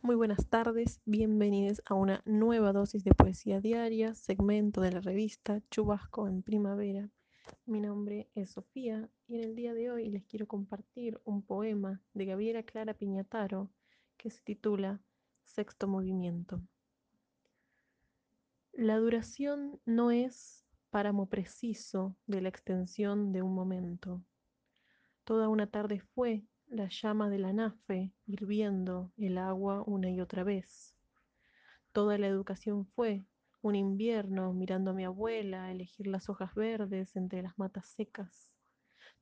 Muy buenas tardes, bienvenidos a una nueva dosis de poesía diaria, segmento de la revista Chubasco en Primavera. Mi nombre es Sofía y en el día de hoy les quiero compartir un poema de Gabriela Clara Piñataro que se titula Sexto Movimiento. La duración no es páramo preciso de la extensión de un momento. Toda una tarde fue la llama de la nafe hirviendo el agua una y otra vez. Toda la educación fue un invierno mirando a mi abuela elegir las hojas verdes entre las matas secas.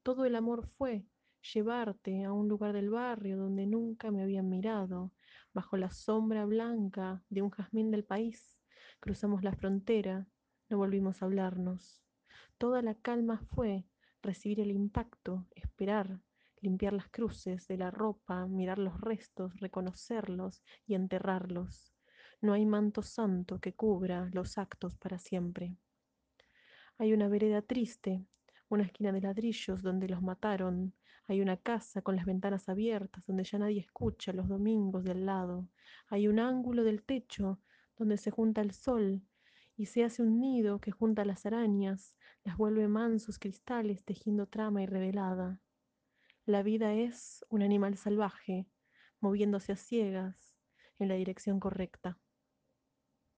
Todo el amor fue llevarte a un lugar del barrio donde nunca me habían mirado, bajo la sombra blanca de un jazmín del país. Cruzamos la frontera, no volvimos a hablarnos. Toda la calma fue recibir el impacto, esperar, limpiar las cruces de la ropa, mirar los restos, reconocerlos y enterrarlos. No hay manto santo que cubra los actos para siempre. Hay una vereda triste, una esquina de ladrillos donde los mataron. Hay una casa con las ventanas abiertas donde ya nadie escucha los domingos del lado. Hay un ángulo del techo donde se junta el sol y se hace un nido que junta las arañas, las vuelve mansos cristales tejiendo trama y revelada. La vida es un animal salvaje, moviéndose a ciegas en la dirección correcta.